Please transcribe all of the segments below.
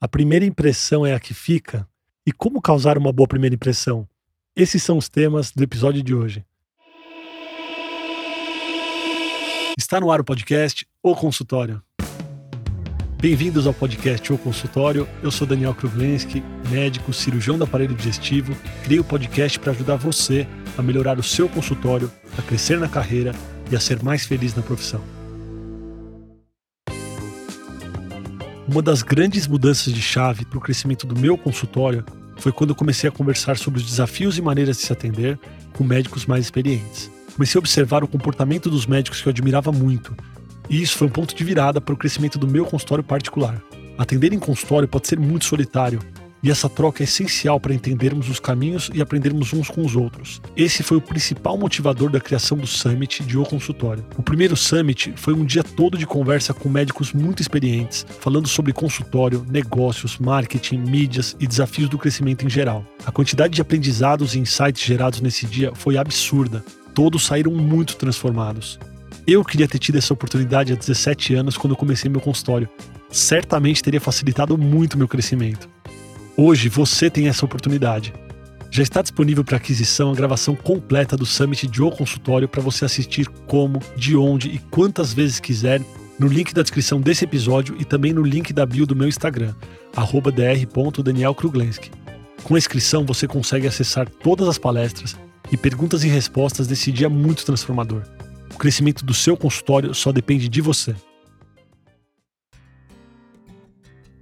A primeira impressão é a que fica? E como causar uma boa primeira impressão? Esses são os temas do episódio de hoje. Está no ar o podcast O Consultório. Bem-vindos ao podcast O Consultório. Eu sou Daniel Kruglenski, médico, cirurgião do aparelho digestivo. Criei o podcast para ajudar você a melhorar o seu consultório, a crescer na carreira e a ser mais feliz na profissão. Uma das grandes mudanças de chave para o crescimento do meu consultório foi quando eu comecei a conversar sobre os desafios e maneiras de se atender com médicos mais experientes. Comecei a observar o comportamento dos médicos que eu admirava muito, e isso foi um ponto de virada para o crescimento do meu consultório particular. Atender em consultório pode ser muito solitário, e essa troca é essencial para entendermos os caminhos e aprendermos uns com os outros. Esse foi o principal motivador da criação do Summit de O Consultório. O primeiro Summit foi um dia todo de conversa com médicos muito experientes, falando sobre consultório, negócios, marketing, mídias e desafios do crescimento em geral. A quantidade de aprendizados e insights gerados nesse dia foi absurda. Todos saíram muito transformados. Eu queria ter tido essa oportunidade há 17 anos quando comecei meu consultório. Certamente teria facilitado muito meu crescimento. Hoje você tem essa oportunidade. Já está disponível para aquisição a gravação completa do Summit de O Consultório para você assistir como, de onde e quantas vezes quiser no link da descrição desse episódio e também no link da bio do meu Instagram, dr.danielkruglenski. Com a inscrição você consegue acessar todas as palestras e perguntas e respostas desse dia muito transformador. O crescimento do seu consultório só depende de você.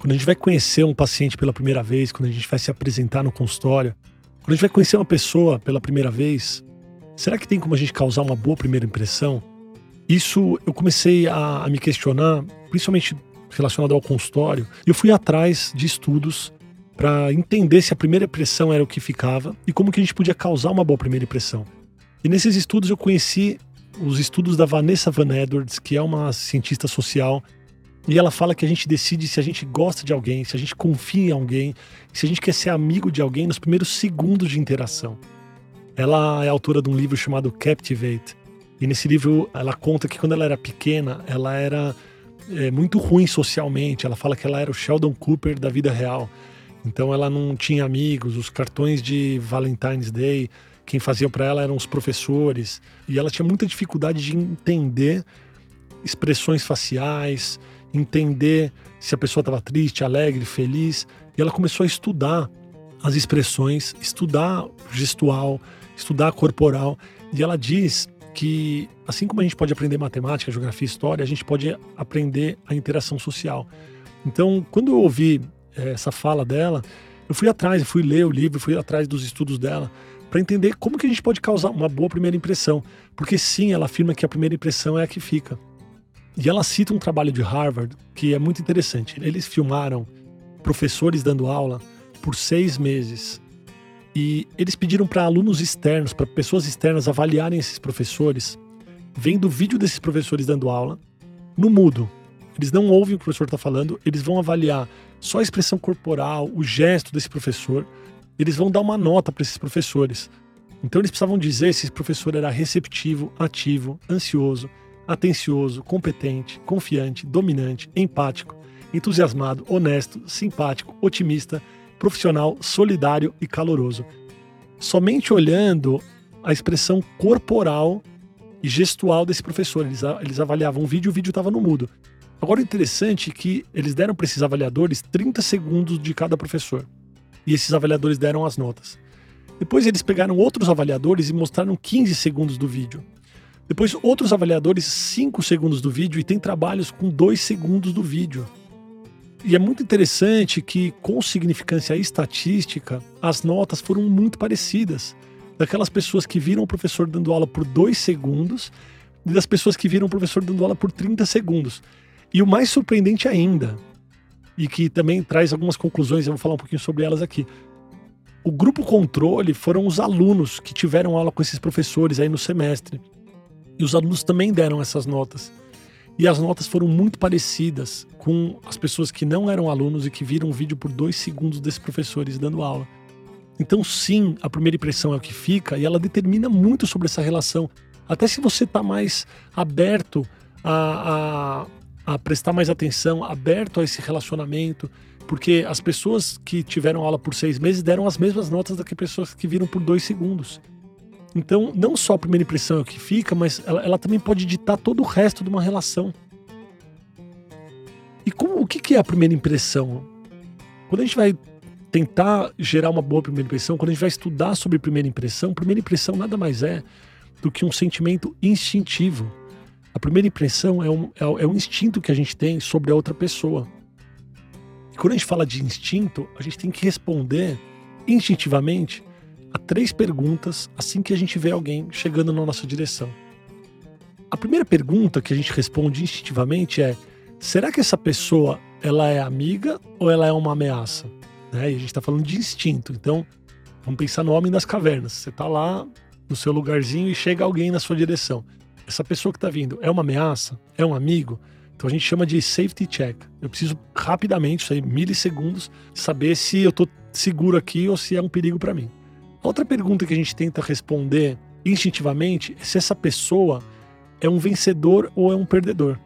Quando a gente vai conhecer um paciente pela primeira vez, quando a gente vai se apresentar no consultório, quando a gente vai conhecer uma pessoa pela primeira vez, será que tem como a gente causar uma boa primeira impressão? Isso eu comecei a, a me questionar, principalmente relacionado ao consultório, e eu fui atrás de estudos para entender se a primeira impressão era o que ficava e como que a gente podia causar uma boa primeira impressão. E nesses estudos eu conheci os estudos da Vanessa Van Edwards, que é uma cientista social e ela fala que a gente decide se a gente gosta de alguém, se a gente confia em alguém, se a gente quer ser amigo de alguém nos primeiros segundos de interação. Ela é autora de um livro chamado Captivate. E nesse livro ela conta que quando ela era pequena, ela era é, muito ruim socialmente. Ela fala que ela era o Sheldon Cooper da vida real. Então ela não tinha amigos, os cartões de Valentine's Day, quem faziam para ela eram os professores. E ela tinha muita dificuldade de entender expressões faciais, entender se a pessoa estava triste, alegre, feliz. E ela começou a estudar as expressões, estudar gestual, estudar corporal. E ela diz que, assim como a gente pode aprender matemática, geografia, história, a gente pode aprender a interação social. Então, quando eu ouvi é, essa fala dela, eu fui atrás, eu fui ler o livro, fui atrás dos estudos dela para entender como que a gente pode causar uma boa primeira impressão. Porque sim, ela afirma que a primeira impressão é a que fica. E ela cita um trabalho de Harvard que é muito interessante. Eles filmaram professores dando aula por seis meses. E eles pediram para alunos externos, para pessoas externas avaliarem esses professores, vendo o vídeo desses professores dando aula no mudo. Eles não ouvem o que o professor está falando, eles vão avaliar só a expressão corporal, o gesto desse professor. Eles vão dar uma nota para esses professores. Então eles precisavam dizer se esse professor era receptivo, ativo, ansioso, atencioso, competente, confiante, dominante, empático, entusiasmado, honesto, simpático, otimista, profissional, solidário e caloroso. Somente olhando a expressão corporal e gestual desse professor, eles, eles avaliavam o vídeo e o vídeo estava no mudo. Agora, o interessante é que eles deram para esses avaliadores 30 segundos de cada professor. E esses avaliadores deram as notas. Depois eles pegaram outros avaliadores e mostraram 15 segundos do vídeo. Depois, outros avaliadores, 5 segundos do vídeo, e tem trabalhos com 2 segundos do vídeo. E é muito interessante que, com significância estatística, as notas foram muito parecidas. Daquelas pessoas que viram o professor dando aula por 2 segundos e das pessoas que viram o professor dando aula por 30 segundos. E o mais surpreendente ainda, e que também traz algumas conclusões, eu vou falar um pouquinho sobre elas aqui. O grupo controle foram os alunos que tiveram aula com esses professores aí no semestre. E os alunos também deram essas notas. E as notas foram muito parecidas com as pessoas que não eram alunos e que viram o vídeo por dois segundos desses professores dando aula. Então, sim, a primeira impressão é o que fica e ela determina muito sobre essa relação. Até se você está mais aberto a, a, a prestar mais atenção, aberto a esse relacionamento, porque as pessoas que tiveram aula por seis meses deram as mesmas notas do que pessoas que viram por dois segundos. Então, não só a primeira impressão é o que fica, mas ela, ela também pode ditar todo o resto de uma relação. E como, o que, que é a primeira impressão? Quando a gente vai tentar gerar uma boa primeira impressão, quando a gente vai estudar sobre primeira impressão, primeira impressão nada mais é do que um sentimento instintivo. A primeira impressão é um, é, é um instinto que a gente tem sobre a outra pessoa. E quando a gente fala de instinto, a gente tem que responder instintivamente a três perguntas assim que a gente vê alguém chegando na nossa direção. A primeira pergunta que a gente responde instintivamente é: será que essa pessoa ela é amiga ou ela é uma ameaça? Né? E a gente está falando de instinto. Então, vamos pensar no homem das cavernas. Você está lá no seu lugarzinho e chega alguém na sua direção. Essa pessoa que está vindo é uma ameaça? É um amigo? Então a gente chama de safety check. Eu preciso rapidamente, isso aí, milissegundos, saber se eu estou seguro aqui ou se é um perigo para mim. Outra pergunta que a gente tenta responder instintivamente é se essa pessoa é um vencedor ou é um perdedor.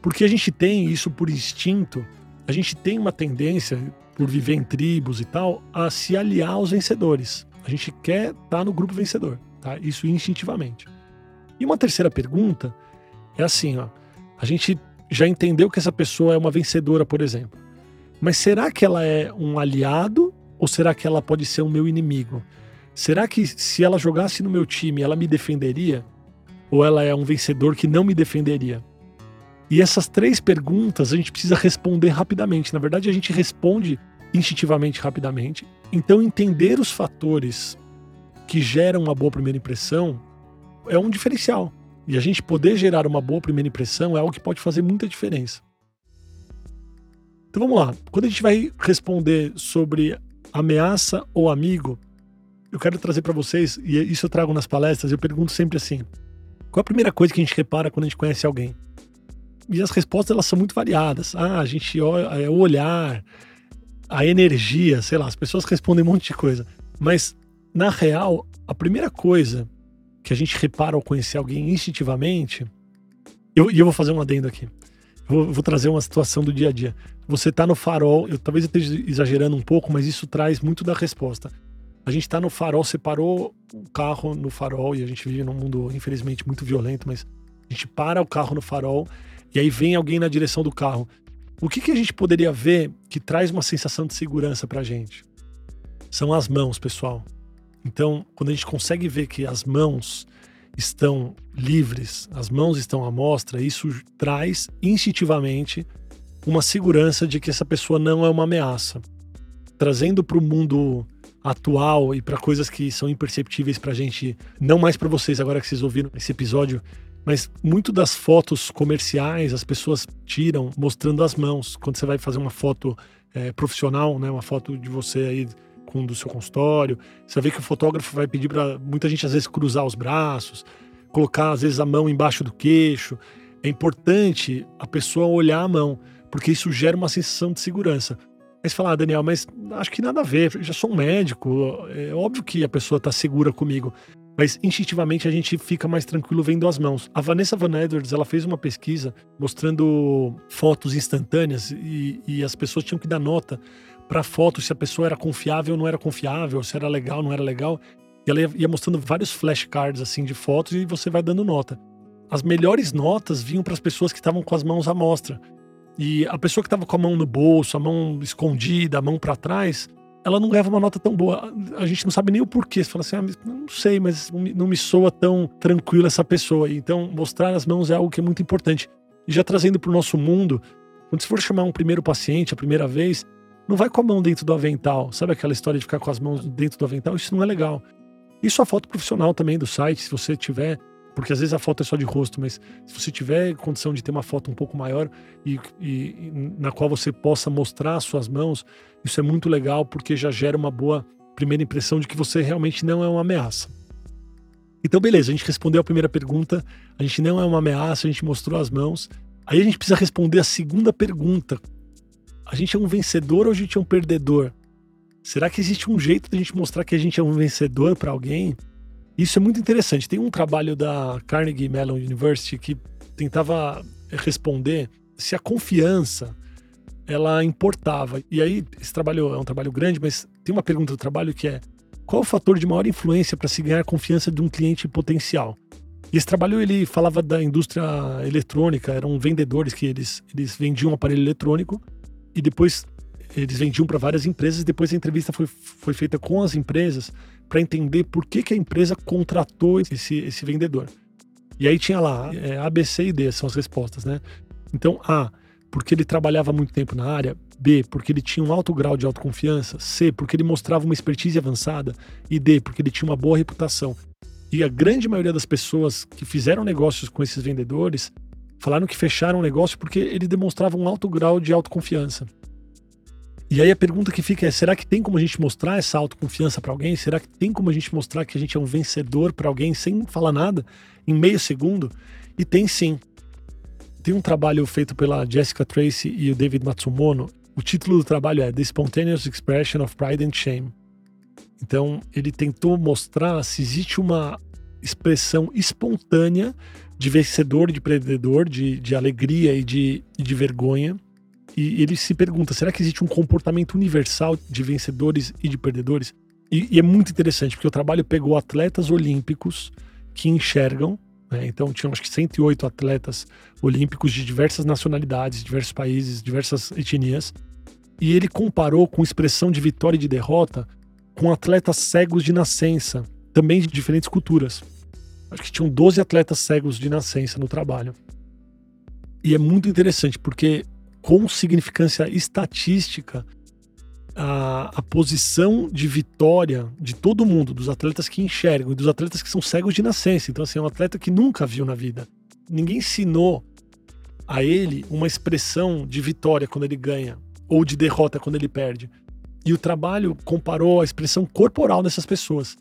Porque a gente tem isso por instinto, a gente tem uma tendência, por viver em tribos e tal, a se aliar aos vencedores. A gente quer estar tá no grupo vencedor, tá? Isso instintivamente. E uma terceira pergunta é assim, ó. A gente já entendeu que essa pessoa é uma vencedora, por exemplo. Mas será que ela é um aliado ou será que ela pode ser o meu inimigo? Será que se ela jogasse no meu time, ela me defenderia? Ou ela é um vencedor que não me defenderia? E essas três perguntas a gente precisa responder rapidamente. Na verdade, a gente responde instintivamente rapidamente. Então, entender os fatores que geram uma boa primeira impressão é um diferencial. E a gente poder gerar uma boa primeira impressão é algo que pode fazer muita diferença. Então vamos lá. Quando a gente vai responder sobre ameaça ou amigo, eu quero trazer para vocês, e isso eu trago nas palestras, eu pergunto sempre assim: qual a primeira coisa que a gente repara quando a gente conhece alguém? E as respostas elas são muito variadas. Ah, a gente olha, é o olhar, a energia, sei lá, as pessoas respondem um monte de coisa. Mas, na real, a primeira coisa que a gente repara ao conhecer alguém instintivamente, e eu, eu, vou fazer um adendo aqui. Vou, vou, trazer uma situação do dia a dia. Você tá no farol, eu talvez eu esteja exagerando um pouco, mas isso traz muito da resposta. A gente tá no farol, você parou o carro no farol, e a gente vive num mundo, infelizmente, muito violento, mas a gente para o carro no farol e aí vem alguém na direção do carro. O que, que a gente poderia ver que traz uma sensação de segurança para a gente? São as mãos, pessoal. Então, quando a gente consegue ver que as mãos estão livres, as mãos estão à mostra, isso traz instintivamente uma segurança de que essa pessoa não é uma ameaça. Trazendo para o mundo atual e para coisas que são imperceptíveis para a gente, não mais para vocês agora que vocês ouviram esse episódio, mas muito das fotos comerciais as pessoas tiram mostrando as mãos. Quando você vai fazer uma foto é, profissional, né, uma foto de você aí com do seu consultório, você vê que o fotógrafo vai pedir para muita gente às vezes cruzar os braços, colocar às vezes a mão embaixo do queixo. É importante a pessoa olhar a mão, porque isso gera uma sensação de segurança. Aí você fala, ah, Daniel, mas acho que nada a ver, eu já sou um médico, é óbvio que a pessoa está segura comigo mas instintivamente a gente fica mais tranquilo vendo as mãos. A Vanessa Van Edwards, ela fez uma pesquisa mostrando fotos instantâneas e, e as pessoas tinham que dar nota para foto se a pessoa era confiável ou não era confiável, se era legal ou não era legal. E ela ia, ia mostrando vários flashcards assim de fotos e você vai dando nota. As melhores notas vinham para as pessoas que estavam com as mãos à mostra. E a pessoa que estava com a mão no bolso, a mão escondida, a mão para trás, ela não leva uma nota tão boa. A gente não sabe nem o porquê. Você fala assim, ah, não sei, mas não me soa tão tranquila essa pessoa. Então, mostrar as mãos é algo que é muito importante. E já trazendo para o nosso mundo, quando você for chamar um primeiro paciente a primeira vez, não vai com a mão dentro do avental. Sabe aquela história de ficar com as mãos dentro do avental? Isso não é legal. Isso a foto profissional também do site, se você tiver porque às vezes a foto é só de rosto, mas se você tiver condição de ter uma foto um pouco maior e, e, na qual você possa mostrar suas mãos, isso é muito legal porque já gera uma boa primeira impressão de que você realmente não é uma ameaça. Então, beleza, a gente respondeu a primeira pergunta, a gente não é uma ameaça, a gente mostrou as mãos. Aí a gente precisa responder a segunda pergunta. A gente é um vencedor ou a gente é um perdedor? Será que existe um jeito de a gente mostrar que a gente é um vencedor para alguém? Isso é muito interessante. Tem um trabalho da Carnegie Mellon University que tentava responder se a confiança ela importava. E aí, esse trabalho é um trabalho grande, mas tem uma pergunta do trabalho que é: qual o fator de maior influência para se ganhar a confiança de um cliente potencial? E esse trabalho ele falava da indústria eletrônica, eram vendedores que eles, eles vendiam um aparelho eletrônico e depois eles vendiam para várias empresas. Depois a entrevista foi, foi feita com as empresas para entender por que, que a empresa contratou esse, esse vendedor. E aí tinha lá é, A, B, C e D, são as respostas, né? Então, A, porque ele trabalhava muito tempo na área. B, porque ele tinha um alto grau de autoconfiança. C, porque ele mostrava uma expertise avançada. E D, porque ele tinha uma boa reputação. E a grande maioria das pessoas que fizeram negócios com esses vendedores falaram que fecharam o negócio porque ele demonstrava um alto grau de autoconfiança. E aí a pergunta que fica é: será que tem como a gente mostrar essa autoconfiança para alguém? Será que tem como a gente mostrar que a gente é um vencedor para alguém sem falar nada, em meio segundo? E tem sim. Tem um trabalho feito pela Jessica Tracy e o David Matsumono. O título do trabalho é The Spontaneous Expression of Pride and Shame. Então, ele tentou mostrar se existe uma expressão espontânea de vencedor, de perdedor, de, de alegria e de, de vergonha e ele se pergunta: será que existe um comportamento universal de vencedores e de perdedores? E, e é muito interessante, porque o trabalho pegou atletas olímpicos que enxergam, né? então tinham acho que 108 atletas olímpicos de diversas nacionalidades, diversos países, diversas etnias, e ele comparou com expressão de vitória e de derrota com atletas cegos de nascença, também de diferentes culturas. Acho que tinham 12 atletas cegos de nascença no trabalho. E é muito interessante, porque com significância estatística a, a, posição de vitória de todo mundo, dos atletas que enxergam e dos atletas que são cegos de nascença. Então, assim, é um atleta que nunca viu na vida. Ninguém ensinou a ele uma expressão de vitória quando ele ganha ou de derrota quando ele perde. E o trabalho comparou a expressão corporal dessas pessoas.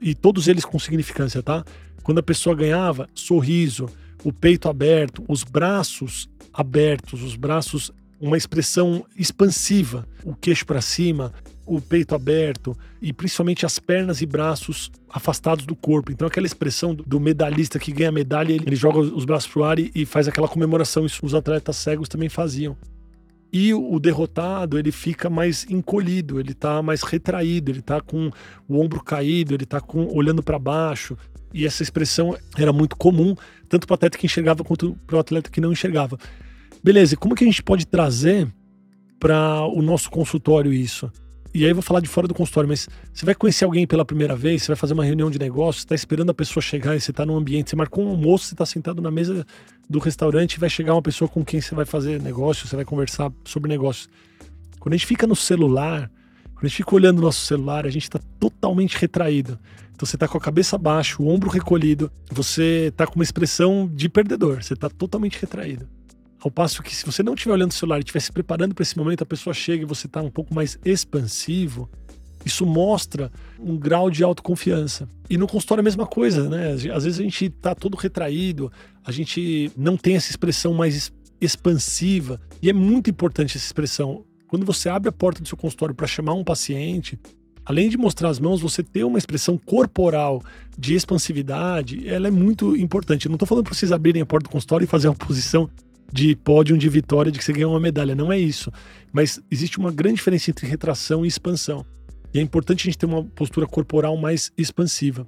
E todos eles com significância, tá? Quando a pessoa ganhava, sorriso, o peito aberto, os braços abertos, os braços, uma expressão expansiva, o queixo para cima, o peito aberto e principalmente as pernas e braços afastados do corpo. Então, aquela expressão do medalhista que ganha medalha, ele, joga os braços pro ar e, faz aquela comemoração. Isso os atletas cegos também faziam. E o derrotado, ele fica mais encolhido, ele tá mais retraído, ele tá com o ombro caído, ele tá com olhando para baixo. E essa expressão era muito comum, tanto para o atleta que enxergava quanto para o atleta que não enxergava. Beleza, como que a gente pode trazer para o nosso consultório isso? E aí eu vou falar de fora do consultório, mas você vai conhecer alguém pela primeira vez, você vai fazer uma reunião de negócio, você está esperando a pessoa chegar e você está num ambiente, você marcou um almoço, você está sentado na mesa do restaurante e vai chegar uma pessoa com quem você vai fazer negócio, você vai conversar sobre negócios. Quando a gente fica no celular, quando a gente fica olhando o nosso celular, a gente está totalmente retraído. Então você está com a cabeça baixa, o ombro recolhido, você está com uma expressão de perdedor, você está totalmente retraído. Ao passo que se você não estiver olhando o celular e estiver se preparando para esse momento, a pessoa chega e você está um pouco mais expansivo, isso mostra um grau de autoconfiança. E no consultório é a mesma coisa, né? Às vezes a gente está todo retraído, a gente não tem essa expressão mais expansiva. E é muito importante essa expressão. Quando você abre a porta do seu consultório para chamar um paciente, além de mostrar as mãos, você ter uma expressão corporal de expansividade, ela é muito importante. Eu não estou falando para vocês abrirem a porta do consultório e fazer uma posição de pódio de vitória de que você ganhou uma medalha. Não é isso. Mas existe uma grande diferença entre retração e expansão. E é importante a gente ter uma postura corporal mais expansiva.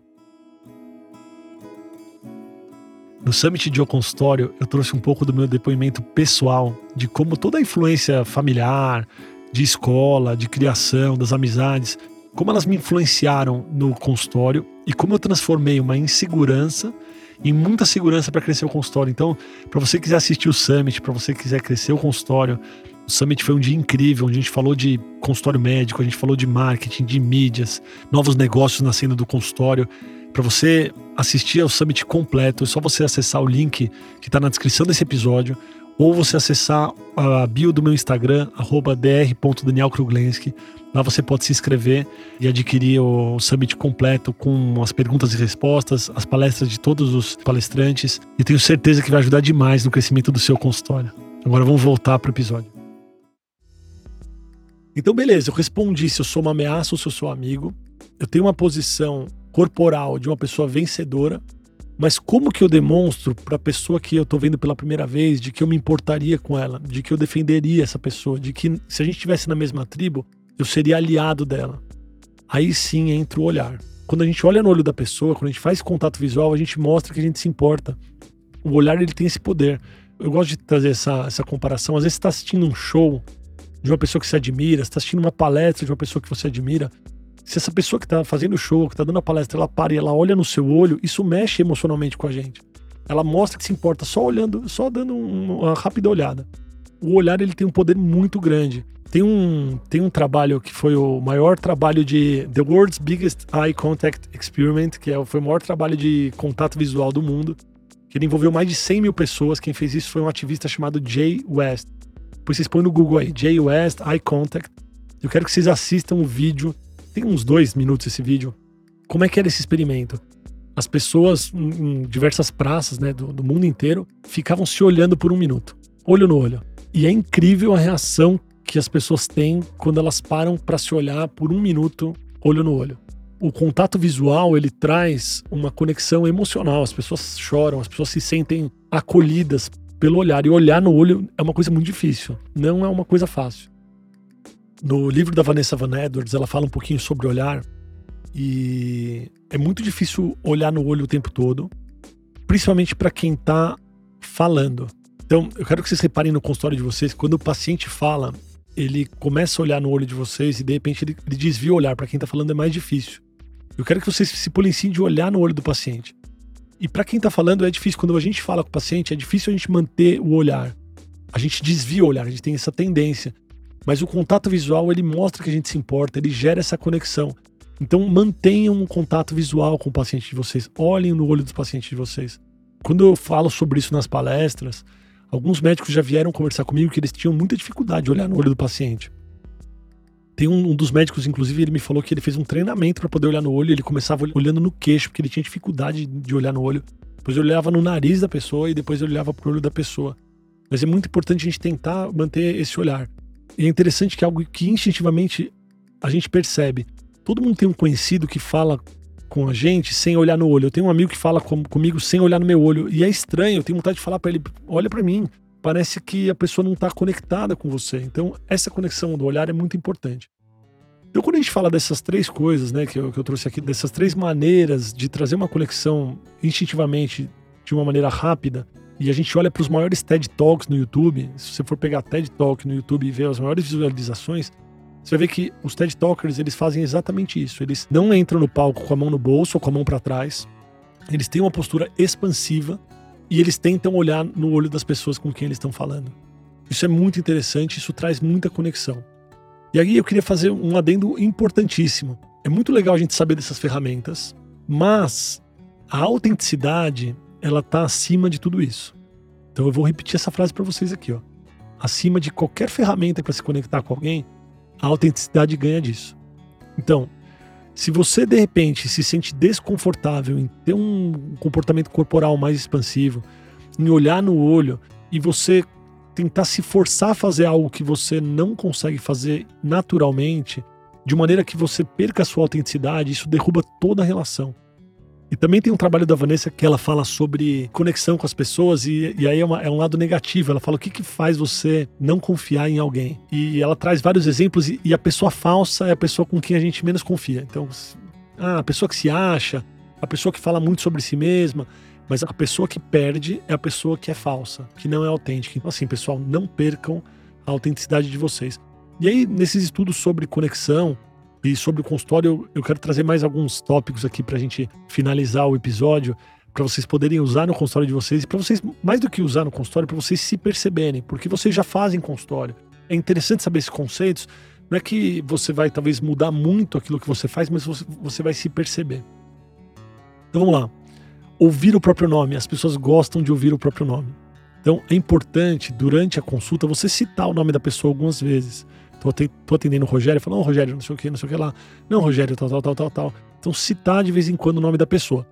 No Summit de O Consultório, eu trouxe um pouco do meu depoimento pessoal de como toda a influência familiar, de escola, de criação, das amizades, como elas me influenciaram no consultório e como eu transformei uma insegurança em muita segurança para crescer o consultório. Então, para você quiser assistir o Summit, para você quiser crescer o consultório, o Summit foi um dia incrível, onde a gente falou de consultório médico, a gente falou de marketing, de mídias, novos negócios nascendo do consultório. Para você assistir ao Summit completo, é só você acessar o link que está na descrição desse episódio ou você acessar a bio do meu Instagram, dr.danielkruglenski. Lá você pode se inscrever e adquirir o summit completo com as perguntas e respostas, as palestras de todos os palestrantes. E tenho certeza que vai ajudar demais no crescimento do seu consultório. Agora vamos voltar para o episódio. Então, beleza, eu respondi se eu sou uma ameaça ou se eu sou amigo. Eu tenho uma posição corporal de uma pessoa vencedora Mas como que eu demonstro para a pessoa que eu estou vendo pela primeira vez de que eu me importaria com ela, de que eu defenderia essa pessoa, de que se a gente estivesse na mesma tribo, eu seria aliado dela. Aí sim entra o olhar. Quando a gente olha no olho da pessoa, quando a gente faz contato visual, a gente mostra que a gente se importa. O olhar ele tem esse poder. Eu gosto de trazer essa, essa comparação. Às vezes você está assistindo um show de uma pessoa que você admira, você está assistindo uma palestra de uma pessoa que você admira. Se essa pessoa que está fazendo o show, que está dando a palestra, ela para e ela olha no seu olho, isso mexe emocionalmente com a gente. Ela mostra que se importa só olhando, só dando uma rápida olhada. O olhar ele tem um poder muito grande. Tem um, tem um trabalho que foi o maior trabalho de The World's Biggest Eye Contact Experiment, que é, foi o maior trabalho de contato visual do mundo, que ele envolveu mais de 100 mil pessoas. Quem fez isso foi um ativista chamado Jay West. Depois vocês põem no Google aí, Jay West Eye Contact. Eu quero que vocês assistam o vídeo tem uns dois minutos esse vídeo. Como é que era esse experimento? As pessoas em diversas praças né, do, do mundo inteiro ficavam se olhando por um minuto, olho no olho. E é incrível a reação que as pessoas têm quando elas param para se olhar por um minuto, olho no olho. O contato visual ele traz uma conexão emocional. As pessoas choram, as pessoas se sentem acolhidas pelo olhar. E olhar no olho é uma coisa muito difícil, não é uma coisa fácil. No livro da Vanessa Van Edwards, ela fala um pouquinho sobre olhar e é muito difícil olhar no olho o tempo todo, principalmente para quem está falando. Então, eu quero que vocês reparem no consultório de vocês, quando o paciente fala, ele começa a olhar no olho de vocês e de repente ele, ele desvia o olhar. Para quem está falando é mais difícil. Eu quero que vocês se policiem de olhar no olho do paciente. E para quem está falando é difícil. Quando a gente fala com o paciente, é difícil a gente manter o olhar. A gente desvia o olhar, a gente tem essa tendência. Mas o contato visual, ele mostra que a gente se importa, ele gera essa conexão. Então mantenham um contato visual com o paciente de vocês, olhem no olho dos pacientes de vocês. Quando eu falo sobre isso nas palestras, alguns médicos já vieram conversar comigo que eles tinham muita dificuldade de olhar no olho do paciente. Tem um, um dos médicos, inclusive, ele me falou que ele fez um treinamento para poder olhar no olho, ele começava olhando no queixo, porque ele tinha dificuldade de olhar no olho. Depois eu olhava no nariz da pessoa e depois eu olhava pro olho da pessoa. Mas é muito importante a gente tentar manter esse olhar. E é interessante que é algo que instintivamente a gente percebe. Todo mundo tem um conhecido que fala com a gente sem olhar no olho. Eu tenho um amigo que fala com, comigo sem olhar no meu olho. E é estranho, eu tenho vontade de falar para ele: olha para mim. Parece que a pessoa não está conectada com você. Então, essa conexão do olhar é muito importante. Então, quando a gente fala dessas três coisas, né, que eu, que eu trouxe aqui, dessas três maneiras de trazer uma conexão instintivamente de uma maneira rápida, e a gente olha para os maiores TED Talks no YouTube, se você for pegar TED Talk no YouTube e ver as maiores visualizações, você vai ver que os TED Talkers eles fazem exatamente isso. Eles não entram no palco com a mão no bolso ou com a mão para trás. Eles têm uma postura expansiva e eles tentam olhar no olho das pessoas com quem eles estão falando. Isso é muito interessante, isso traz muita conexão. E aí eu queria fazer um adendo importantíssimo. É muito legal a gente saber dessas ferramentas, mas a autenticidade ela está acima de tudo isso. Então eu vou repetir essa frase para vocês aqui, ó. Acima de qualquer ferramenta para se conectar com alguém, a autenticidade ganha disso. Então, se você de repente se sente desconfortável em ter um comportamento corporal mais expansivo, em olhar no olho e você tentar se forçar a fazer algo que você não consegue fazer naturalmente, de maneira que você perca a sua autenticidade, isso derruba toda a relação. E também tem um trabalho da Vanessa que ela fala sobre conexão com as pessoas, e, e aí é, uma, é, um lado negativo. Ela fala o que, que faz você não confiar em alguém. E ela traz vários exemplos, e, e a pessoa falsa é a pessoa com quem a gente menos confia. Então, ah, a pessoa que se acha, a pessoa que fala muito sobre si mesma, mas a pessoa que perde é a pessoa que é falsa, que não é autêntica. Então, assim, pessoal, não percam a autenticidade de vocês. E aí, nesses estudos sobre conexão, e sobre o consultório, eu quero trazer mais alguns tópicos aqui para a gente finalizar o episódio, para vocês poderem usar no consultório de vocês e para vocês, mais do que usar no consultório, para vocês se perceberem, porque vocês já fazem consultório. É interessante saber esses conceitos. Não é que você vai talvez mudar muito aquilo que você faz, mas você, você vai se perceber. Então vamos lá. Ouvir o próprio nome. As pessoas gostam de ouvir o próprio nome. Então é importante, durante a consulta, você citar o nome da pessoa algumas vezes. Tô, tô atendendo o Rogério, falando, oh, Rogério, não sei o que, não sei o que lá. Não, Rogério, tal, tal, tal, tal, tal. Então, citar de vez em quando o nome da pessoa.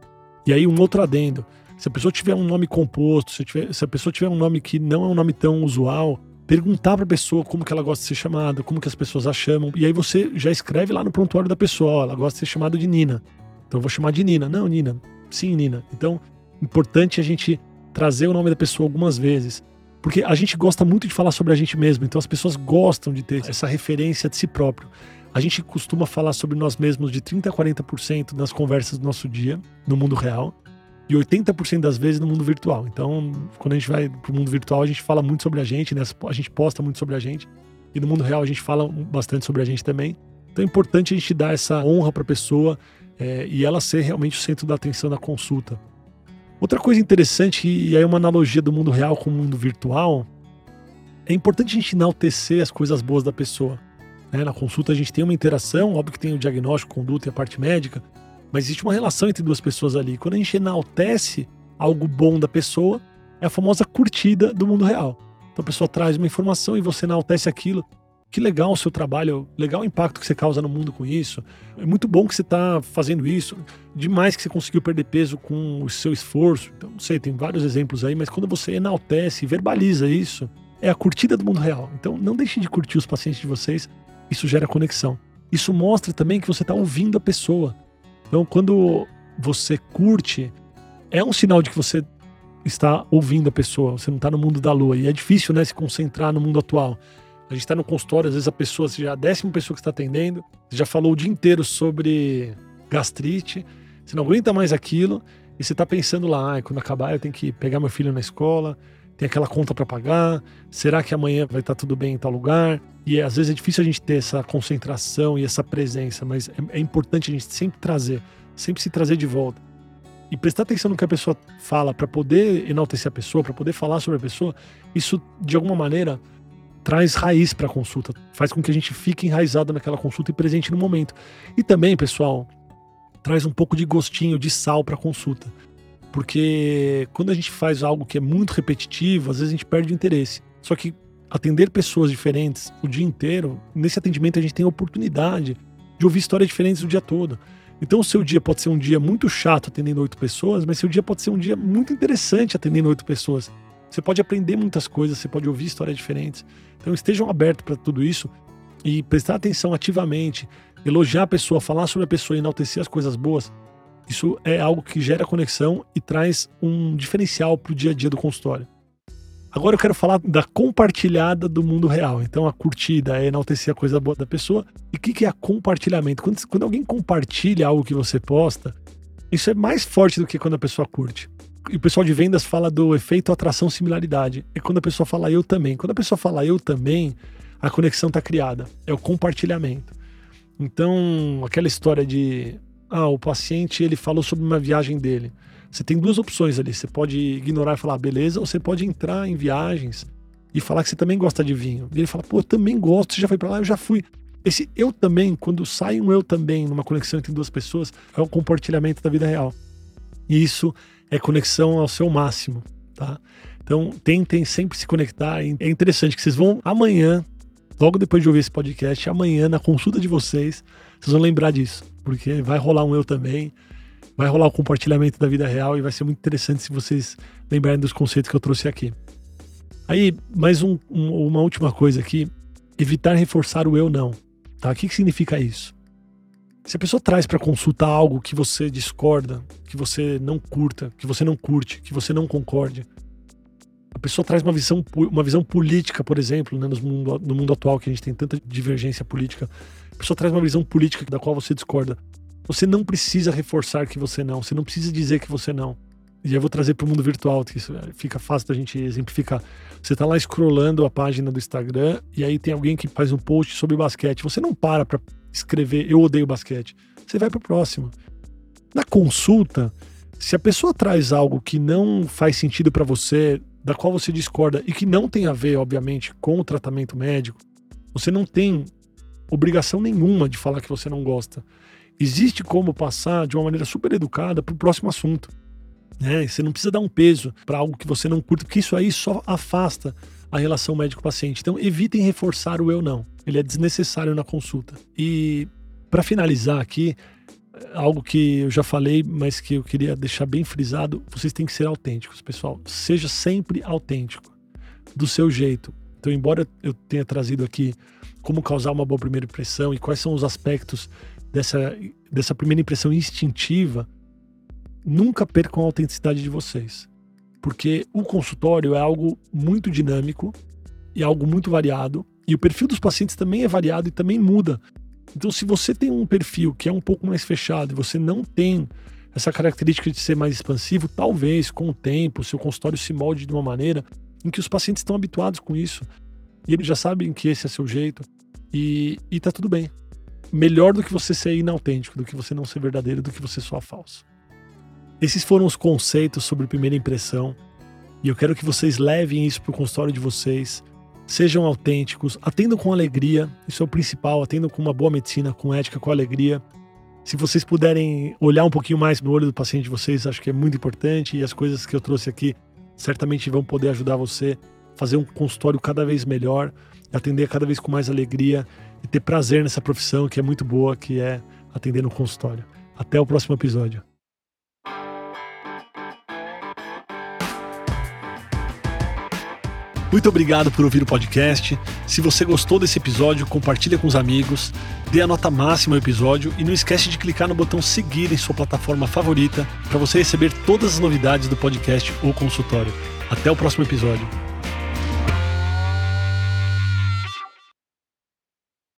E aí, um outro adendo. Se a pessoa tiver um nome composto, se, tiver, se a pessoa tiver um nome que não é um nome tão usual, perguntar para a pessoa como que ela gosta de ser chamada, como que as pessoas a chamam. E aí você já escreve lá no prontuário da pessoa, ó, ela gosta de ser chamada de Nina. Então eu vou chamar de Nina. Não, Nina. Sim, Nina. Então, importante a gente trazer o nome da pessoa algumas vezes. Porque a gente gosta muito de falar sobre a gente mesmo, então as pessoas gostam de ter essa referência de si próprio. A gente costuma falar sobre nós mesmos de 30% a 40% nas conversas do nosso dia, no mundo real, e 80% das vezes no mundo virtual. Então, quando a gente vai para o mundo virtual, a gente fala muito sobre a gente, né? a gente posta muito sobre a gente, e no mundo real a gente fala bastante sobre a gente também. Então é importante a gente dar essa honra para a pessoa é, e ela ser realmente o centro da atenção da consulta. Outra coisa interessante, e aí uma analogia do mundo real com o mundo virtual, é importante a gente enaltecer as coisas boas da pessoa. Né? Na consulta a gente tem uma interação, óbvio que tem o diagnóstico, conduta e a parte médica, mas existe uma relação entre duas pessoas ali. Quando a gente enaltece algo bom da pessoa, é a famosa curtida do mundo real. Então a pessoa traz uma informação e você enaltece aquilo. Que legal o seu trabalho, legal o impacto que você causa no mundo com isso. É muito bom que você está fazendo isso. Demais que você conseguiu perder peso com o seu esforço. Então, não sei, tem vários exemplos aí, mas quando você enaltece, verbaliza isso, é a curtida do mundo real. Então, não deixe de curtir os pacientes de vocês. Isso gera conexão. Isso mostra também que você está ouvindo a pessoa. Então, quando você curte, é um sinal de que você está ouvindo a pessoa, você não está no mundo da lua. E é difícil, né, se concentrar no mundo atual. A gente está no consultório, às vezes a pessoa, você já é a décima pessoa que está atendendo, você já falou o dia inteiro sobre gastrite, você não aguenta mais aquilo, e você está pensando lá, ah, quando acabar eu tenho que pegar meu filho na escola, tem aquela conta para pagar, será que amanhã vai estar tá tudo bem em tal lugar? E às vezes é difícil a gente ter essa concentração e essa presença, mas é, é importante a gente sempre trazer, sempre se trazer de volta. E prestar atenção no que a pessoa fala para poder enaltecer a pessoa, para poder falar sobre a pessoa, isso de alguma maneira traz raiz para a consulta, faz com que a gente fique enraizado naquela consulta e presente no momento. E também, pessoal, traz um pouco de gostinho, de sal para a consulta. Porque quando a gente faz algo que é muito repetitivo, às vezes a gente perde o interesse. Só que atender pessoas diferentes o dia inteiro, nesse atendimento a gente tem a oportunidade de ouvir histórias diferentes o dia todo. Então o seu dia pode ser um dia muito chato atendendo oito pessoas, mas seu dia pode ser um dia muito interessante atendendo oito pessoas. Você pode aprender muitas coisas, você pode ouvir histórias diferentes. Então estejam abertos para tudo isso e prestar atenção ativamente, elogiar a pessoa, falar sobre a pessoa, enaltecer as coisas boas. Isso é algo que gera conexão e traz um diferencial para o dia a dia do consultório. Agora eu quero falar da compartilhada do mundo real. Então a curtida é enaltecer a coisa boa da pessoa. E o que, que é compartilhamento? Quando, quando alguém compartilha algo que você posta, isso é mais forte do que quando a pessoa curte. E o pessoal de vendas fala do efeito atração-similaridade. É quando a pessoa fala eu também. Quando a pessoa fala eu também, a conexão está criada. É o compartilhamento. Então, aquela história de ah, o paciente ele falou sobre uma viagem dele. Você tem duas opções ali. Você pode ignorar e falar beleza, ou você pode entrar em viagens e falar que você também gosta de vinho. E ele fala, pô, eu também gosto, você já foi para lá, eu já fui. Esse eu também, quando sai um eu também numa conexão entre duas pessoas, é um compartilhamento da vida real. E isso é conexão ao seu máximo, tá? Então, tentem sempre se conectar. É interessante que vocês vão amanhã, logo depois de ouvir esse podcast, amanhã, na consulta de vocês, vocês vão lembrar disso, porque vai rolar um eu também, vai rolar o compartilhamento da vida real e vai ser muito interessante se vocês lembrarem dos conceitos que eu trouxe aqui. Aí, mais um, um, uma última coisa aqui: evitar reforçar o eu não. Tá? O que, que significa isso? Se a pessoa traz para consulta algo que você discorda, que você não curta, que você não curte, que você não concorde, a pessoa traz uma visão, uma visão política, por exemplo, né, no, mundo, no mundo atual que a gente tem tanta divergência política, a pessoa traz uma visão política da qual você discorda. Você não precisa reforçar que você não, você não precisa dizer que você não. E eu vou trazer para o mundo virtual, que isso fica fácil da gente exemplificar. Você está lá scrollando a página do Instagram e aí tem alguém que faz um post sobre basquete. Você não para para escrever eu odeio basquete. Você vai para o próximo. Na consulta, se a pessoa traz algo que não faz sentido para você, da qual você discorda e que não tem a ver, obviamente, com o tratamento médico, você não tem obrigação nenhuma de falar que você não gosta. Existe como passar de uma maneira super educada para o próximo assunto. Né? Você não precisa dar um peso para algo que você não curte, porque isso aí só afasta a relação médico-paciente. Então, evitem reforçar o eu não. Ele é desnecessário na consulta. E para finalizar aqui, algo que eu já falei, mas que eu queria deixar bem frisado, vocês têm que ser autênticos, pessoal. Seja sempre autêntico, do seu jeito. Então, embora eu tenha trazido aqui como causar uma boa primeira impressão e quais são os aspectos dessa, dessa primeira impressão instintiva, nunca percam a autenticidade de vocês. Porque o consultório é algo muito dinâmico e algo muito variado. E o perfil dos pacientes também é variado e também muda. Então, se você tem um perfil que é um pouco mais fechado e você não tem essa característica de ser mais expansivo, talvez com o tempo, seu consultório se molde de uma maneira em que os pacientes estão habituados com isso e eles já sabem que esse é seu jeito e, e tá tudo bem. Melhor do que você ser inautêntico, do que você não ser verdadeiro, do que você soar falso. Esses foram os conceitos sobre primeira impressão e eu quero que vocês levem isso para o consultório de vocês. Sejam autênticos, atendam com alegria, isso é o principal, atendam com uma boa medicina, com ética, com alegria. Se vocês puderem olhar um pouquinho mais no olho do paciente de vocês, acho que é muito importante e as coisas que eu trouxe aqui certamente vão poder ajudar você a fazer um consultório cada vez melhor, atender cada vez com mais alegria e ter prazer nessa profissão que é muito boa, que é atender no consultório. Até o próximo episódio. Muito obrigado por ouvir o podcast. Se você gostou desse episódio, compartilha com os amigos, dê a nota máxima ao episódio e não esquece de clicar no botão seguir em sua plataforma favorita para você receber todas as novidades do podcast ou consultório. Até o próximo episódio.